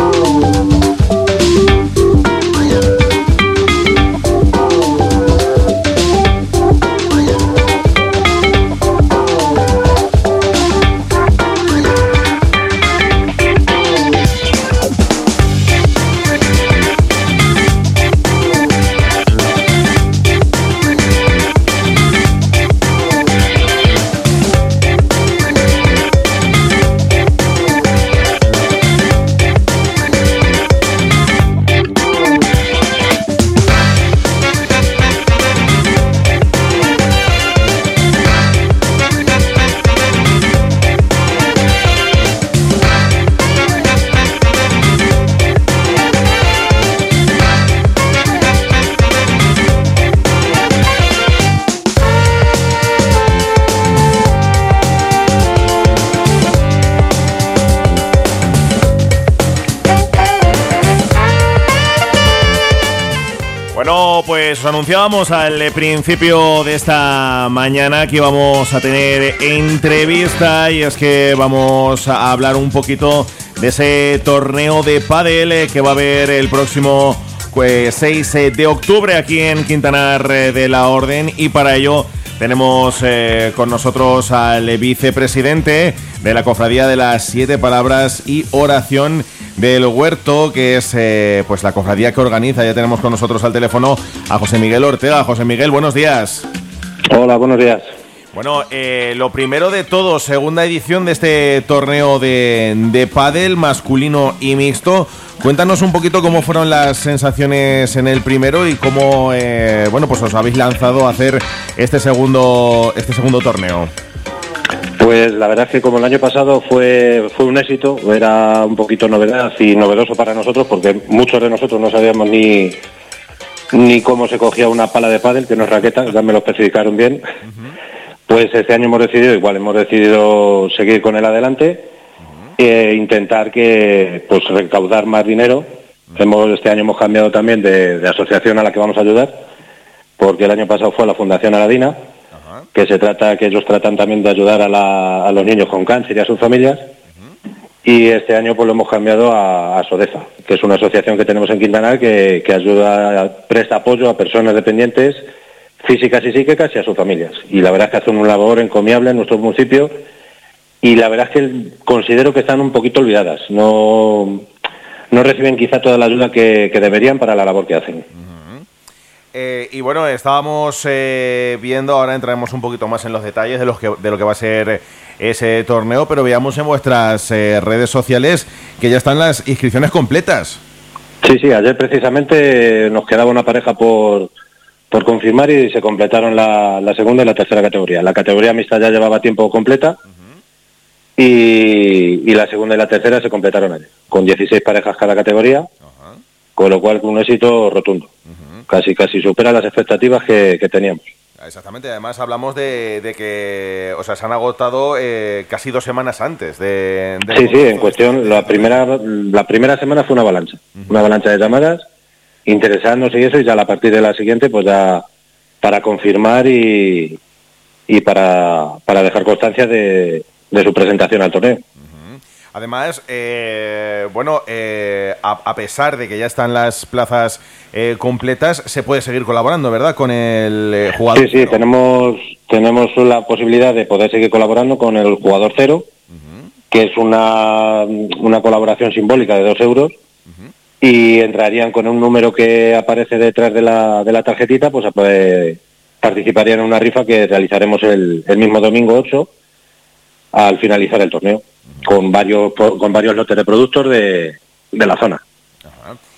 Thank you. Pues os anunciábamos al principio de esta mañana que íbamos a tener entrevista y es que vamos a hablar un poquito de ese torneo de pádel eh, que va a haber el próximo 6 pues, eh, de octubre aquí en Quintanar eh, de la Orden. Y para ello tenemos con nosotros al vicepresidente de la Cofradía de las Siete Palabras y Oración del Huerto, que es eh, pues la cofradía que organiza. Ya tenemos con nosotros al teléfono a José Miguel Ortega. José Miguel, buenos días. Hola, buenos días. Bueno, eh, lo primero de todo, segunda edición de este torneo de, de pádel masculino y mixto. Cuéntanos un poquito cómo fueron las sensaciones en el primero y cómo, eh, bueno, pues os habéis lanzado a hacer este segundo, este segundo torneo. Pues la verdad es que como el año pasado fue, fue un éxito, era un poquito novedad y novedoso para nosotros porque muchos de nosotros no sabíamos ni, ni cómo se cogía una pala de pádel, que no es raqueta, ya me lo especificaron bien. Pues este año hemos decidido, igual hemos decidido seguir con él adelante e intentar que pues recaudar más dinero. Hemos, este año hemos cambiado también de, de asociación a la que vamos a ayudar, porque el año pasado fue la Fundación Aladina que se trata, que ellos tratan también de ayudar a, los niños con cáncer y a sus familias. Y este año pues lo hemos cambiado a, Sodeza, que es una asociación que tenemos en Quintanar que, ayuda, presta apoyo a personas dependientes físicas y psíquicas y a sus familias. Y la verdad es que hacen una labor encomiable en nuestro municipio y la verdad es que considero que están un poquito olvidadas. No, no reciben quizá toda la ayuda que deberían para la labor que hacen. Eh, y bueno, estábamos eh, viendo, ahora entraremos un poquito más en los detalles de, los que, de lo que va a ser ese torneo, pero veamos en vuestras eh, redes sociales que ya están las inscripciones completas. Sí, sí, ayer precisamente nos quedaba una pareja por, por confirmar y se completaron la, segunda y la tercera categoría. La categoría mixta ya llevaba tiempo completa y, la segunda y la tercera se completaron ayer, con 16 parejas cada categoría, con lo cual un éxito rotundo. Casi casi supera las expectativas que, teníamos. Exactamente, además hablamos de, que, o sea, se han agotado eh, casi dos semanas antes de... sí, sí, en cuestión, la primera, la primera semana fue una avalancha, una avalancha de llamadas, interesándose y eso, y ya a partir de la siguiente, pues ya para confirmar y, y para, para dejar constancia de, de su presentación al torneo. Además, eh, bueno, eh, a, pesar de que ya están las plazas eh, completas, se puede seguir colaborando, ¿verdad? Con el jugador. Sí, sí, tenemos, tenemos la posibilidad de poder seguir colaborando con el jugador cero, que es una, una colaboración simbólica de dos euros. Y entrarían con un número que aparece detrás de la, de la tarjetita, pues, pues participarían en una rifa que realizaremos el, el mismo domingo 8 al finalizar el torneo con varios con varios lotes de productos de, de la zona.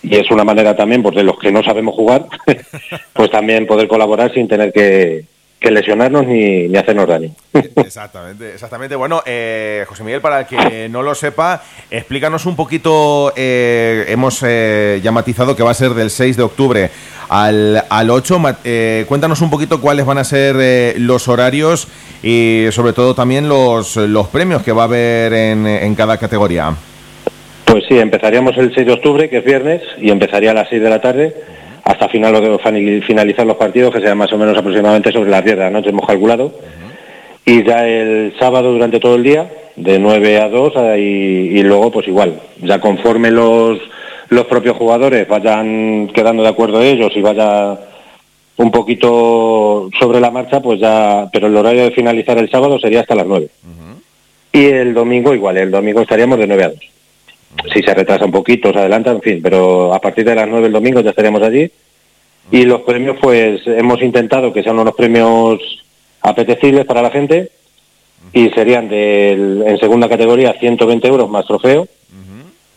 Y es una manera también, pues de los que no sabemos jugar, pues también poder colaborar sin tener que, que lesionarnos ni, ni hacernos daño. Exactamente, exactamente. Bueno, eh, José Miguel, para el que no lo sepa, explícanos un poquito, eh, hemos eh, ya matizado que va a ser del 6 de octubre al, al 8, cuéntanos un poquito cuáles van a ser los horarios y sobre todo también los, los premios que va a haber en, en cada categoría. Pues sí, empezaríamos el 6 de octubre, que es viernes, y empezaría a las 6 de la tarde hasta final, finalizar los partidos, que será más o menos aproximadamente sobre las 10 de la noche, hemos calculado. Y ya el sábado durante todo el día, de 9 a 2, y, luego pues igual, ya conforme los, los propios jugadores vayan quedando de acuerdo ellos y vaya un poquito sobre la marcha, pues ya, pero el horario de finalizar el sábado sería hasta las 9. Y el domingo igual, el domingo estaríamos de 9 a 2 si se retrasa un poquito, se adelanta, en fin, pero a partir de las 9 del domingo ya estaríamos allí. Y los premios, pues hemos intentado que sean unos premios apetecibles para la gente y serían en segunda categoría 120 euros más trofeo,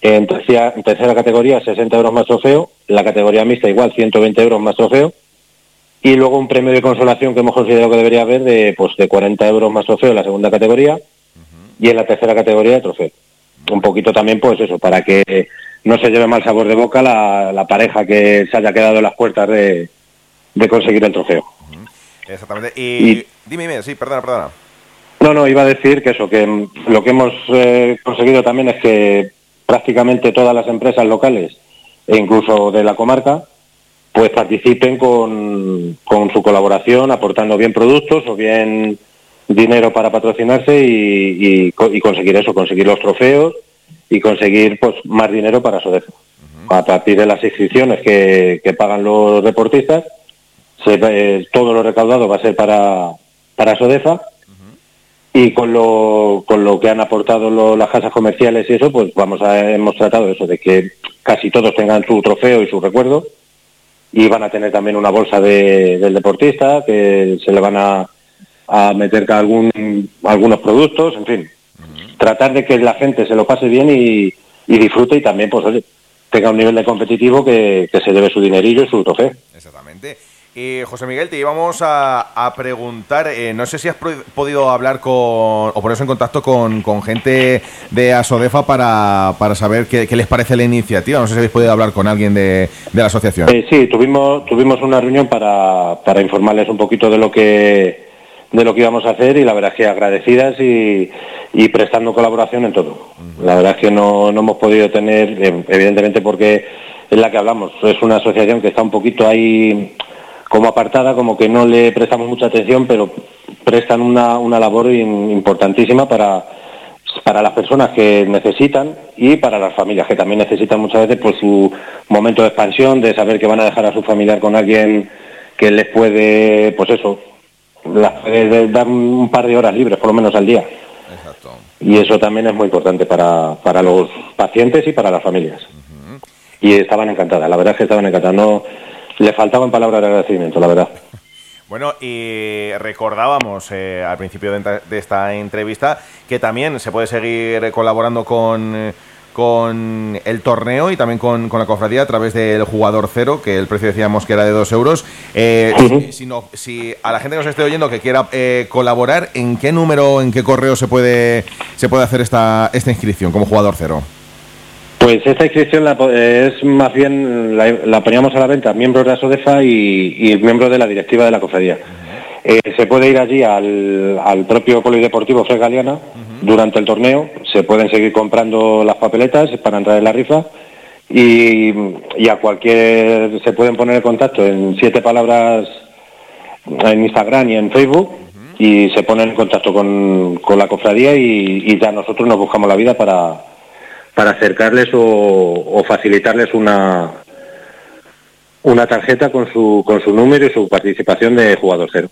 en, tercera, en tercera categoría 60 euros más trofeo, la categoría mixta igual 120 euros más trofeo y luego un premio de consolación que hemos considerado que debería haber de, pues, de 40 euros más trofeo en la segunda categoría y en la tercera categoría de trofeo un poquito también, pues eso, para que no se lleve mal sabor de boca la, pareja que se haya quedado en las puertas de, conseguir el trofeo. Exactamente. Y, dime, dime, sí, perdona, perdona. No, no, iba a decir que eso, que lo que hemos eh, conseguido también es que prácticamente todas las empresas locales e incluso de la comarca, pues participen con, con su colaboración, aportando bien productos o bien dinero para patrocinarse y, conseguir eso, conseguir los trofeos y conseguir pues más dinero para Sodefa. A partir de las inscripciones que, pagan los deportistas, eh, todo lo recaudado va a ser para, para Sodefa. Y con lo, con lo que han aportado las casas comerciales y eso, pues vamos a, hemos tratado eso, de que casi todos tengan su trofeo y su recuerdo y van a tener también una bolsa del deportista que se le van a a meter algún, algunos productos, en fin. Tratar de que la gente se lo pase bien y, disfrute y también, pues, oye, tenga un nivel de competitivo que, se debe su dinerillo y su trofeo. Exactamente. Y José Miguel, te íbamos a, preguntar, eh, no sé si has podido hablar con, o ponerse en contacto con, gente de Asodefa para, para saber qué, les parece la iniciativa. No sé si habéis podido hablar con alguien de, la asociación. Eh, sí, tuvimos, tuvimos una reunión para, para informarles un poquito de lo que de lo que íbamos a hacer y la verdad es que agradecidas y, prestando colaboración en todo. La verdad es que no, no hemos podido tener, eh, evidentemente porque es la que hablamos, es una asociación que está un poquito ahí como apartada, como que no le prestamos mucha atención, pero prestan una, una labor importantísima para, para las personas que necesitan y para las familias que también necesitan muchas veces pues su momento de expansión, de saber que van a dejar a su familiar con alguien que les puede, pues eso, de dar un par de horas libres, por lo menos al día. Y eso también es muy importante para, para los pacientes y para las familias. Y estaban encantadas, la verdad es que estaban encantadas. No, le faltaban palabras de agradecimiento, la verdad. Bueno, y recordábamos eh, al principio de, esta entrevista que también se puede seguir colaborando con con el torneo y también con, la cofradía a través del jugador cero, que el precio decíamos que era de dos euros. Eh, si, si, a la gente que nos esté oyendo que quiera eh, colaborar, ¿en qué número, en qué correo se puede, se puede hacer esta, esta inscripción como jugador cero? Pues esta inscripción es más bien, la, poníamos a la venta miembros de la SODEFA y, y miembros de la directiva de la cofradía. Eh, se puede ir allí al, al propio polideportivo Fred Galeana durante el torneo, se pueden seguir comprando las papeletas para entrar en la rifa y, a cualquier se pueden poner en contacto en siete palabras en Instagram y en Facebook y se ponen en contacto con, la cofradía y, ya nosotros nos buscamos la vida para, para acercarles o, facilitarles una una tarjeta con su, con su número y su participación de jugador cero.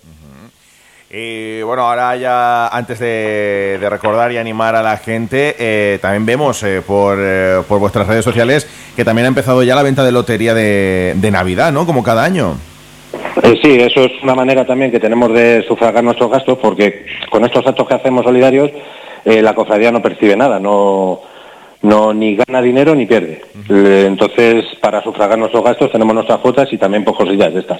Y bueno, ahora ya antes de, recordar y animar a la gente, eh, también vemos eh, por, eh, por, vuestras redes sociales que también ha empezado ya la venta de lotería de, Navidad, ¿no? Como cada año. sí, eso es una manera también que tenemos de sufragar nuestros gastos porque con estos actos que hacemos solidarios la cofradía no percibe nada, no, no ni gana dinero ni pierde. Entonces, para sufragar nuestros gastos tenemos nuestras cuotas y también por cosillas de estas.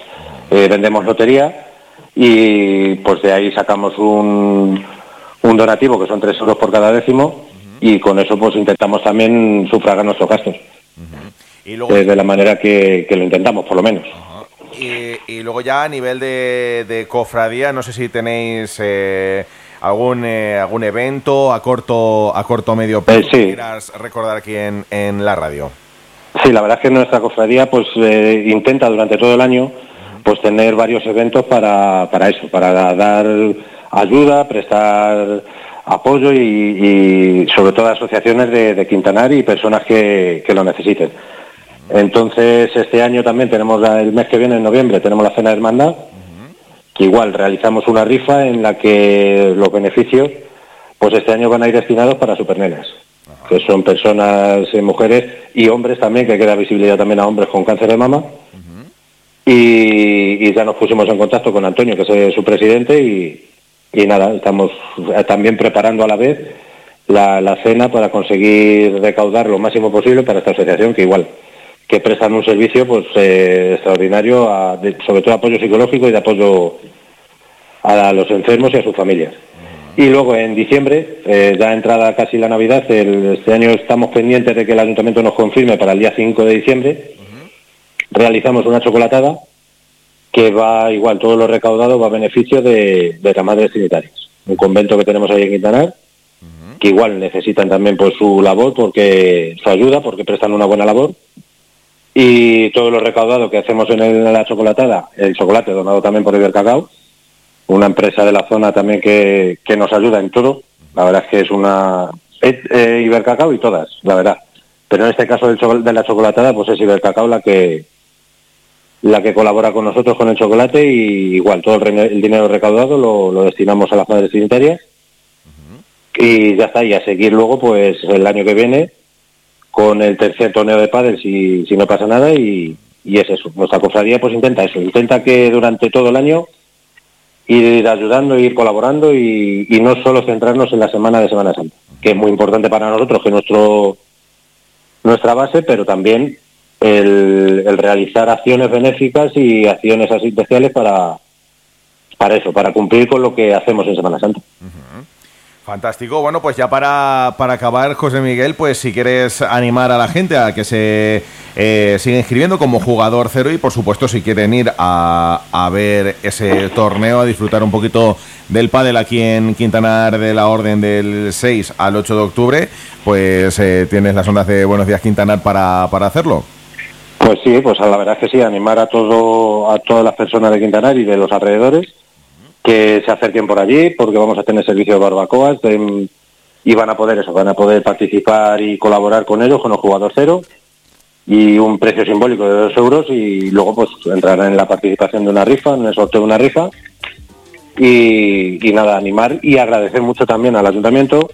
vendemos lotería y pues de ahí sacamos un, un donativo que son tres euros por cada décimo y con eso pues intentamos también sufragar nuestros gastos. y luego... de la manera que, lo intentamos, por lo menos. Y, luego ya a nivel de, cofradía, no sé si tenéis eh, algún eh, algún evento a corto a corto medio plazo eh, que quieras recordar aquí en, en, la radio. Sí, la verdad es que nuestra cofradía pues intenta durante todo el año pues tener varios eventos para, para eso, para dar ayuda, prestar apoyo y, sobre todo asociaciones de, Quintanar y personas que, lo necesiten. Entonces, este año también tenemos, el mes que viene, en noviembre, tenemos la Cena de Hermandad, que igual realizamos una rifa en la que los beneficios, pues este año van a ir destinados para supernenas, que son personas, eh, mujeres y hombres también, que queda visibilidad también a hombres con cáncer de mama. y, y, ya nos pusimos en contacto con Antonio, que es eh, su presidente, y, y nada, estamos también preparando a la vez la, cena para conseguir recaudar lo máximo posible para esta asociación que igual que prestan un servicio pues eh, extraordinario sobre todo apoyo psicológico y de apoyo a los enfermos y a sus familias. Y luego en diciembre, eh, ya entrada casi la Navidad, este año estamos pendientes de que el ayuntamiento nos confirme para el día 5 de diciembre, realizamos una chocolatada que va igual, todo lo recaudado va a beneficio de, de las madres trinitarias. Un convento que tenemos ahí en Quintanar, que igual necesitan también por su labor, porque su ayuda, porque prestan una buena labor. Y todo lo recaudado que hacemos en, la chocolatada, el chocolate donado también por Ibercacao, una empresa de la zona también que, que nos ayuda en todo. La verdad es que es una... Eh, Ibercacao y todas, la verdad. Pero en este caso del de la chocolatada, pues es Ibercacao la que, la que colabora con nosotros con el chocolate y igual todo el, dinero recaudado lo, destinamos a las madres trinitarias y ya está, y a seguir luego pues el año que viene con el tercer torneo de pádel si, si no pasa nada y, es eso, nuestra cofradía pues intenta eso, intenta que durante todo el año ir ayudando, ir colaborando y, no solo centrarnos en la semana de Semana Santa, que es muy importante para nosotros, que es nuestro nuestra base, pero también el, realizar acciones benéficas y acciones asistenciales para, para eso, para cumplir con lo que hacemos en Semana Santa. Fantástico. Bueno, pues ya para, para, acabar, José Miguel, pues si quieres animar a la gente a que se eh, siga inscribiendo como jugador cero y por supuesto si quieren ir a, a, ver ese torneo, a disfrutar un poquito del pádel aquí en Quintanar de la Orden del 6 al 8 de octubre, pues eh, tienes las ondas de Buenos Días Quintanar para, para hacerlo. Pues sí, pues la verdad es que sí, animar a todo a todas las personas de Quintanar y de los alrededores que se acerquen por allí, porque vamos a tener servicio de barbacoas y van a poder eso, van a poder participar y colaborar con ellos, con los jugadores cero y un precio simbólico de dos euros y luego pues entrarán en la participación de una rifa, en el sorteo de una rifa y, y nada, animar y agradecer mucho también al ayuntamiento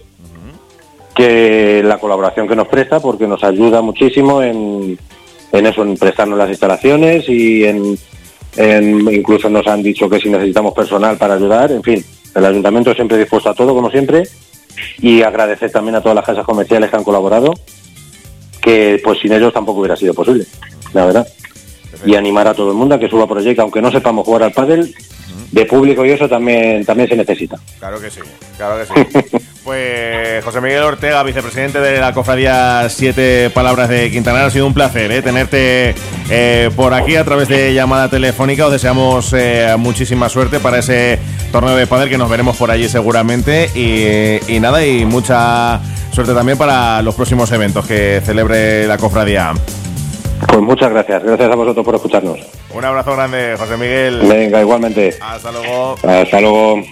que la colaboración que nos presta porque nos ayuda muchísimo en en eso, en prestarnos las instalaciones y en, incluso nos han dicho que si necesitamos personal para ayudar, en fin, el ayuntamiento siempre dispuesto a todo, como siempre, y agradecer también a todas las casas comerciales que han colaborado, que pues sin ellos tampoco hubiera sido posible, la verdad. Y animar a todo el mundo a que suba que aunque no sepamos jugar al pádel, de público y eso también, también se necesita. Claro que sí, claro que sí. pues José Miguel Ortega, vicepresidente de la Cofradía Siete Palabras de Quintanar, ha sido un placer ¿eh? tenerte eh, por aquí a través de llamada telefónica. Os deseamos eh, muchísima suerte para ese torneo de padre que nos veremos por allí seguramente. Y, y nada, y mucha suerte también para los próximos eventos que celebre la Cofradía. Pues muchas gracias, gracias a vosotros por escucharnos. Un abrazo grande, José Miguel. Venga, igualmente. Hasta luego. Hasta luego.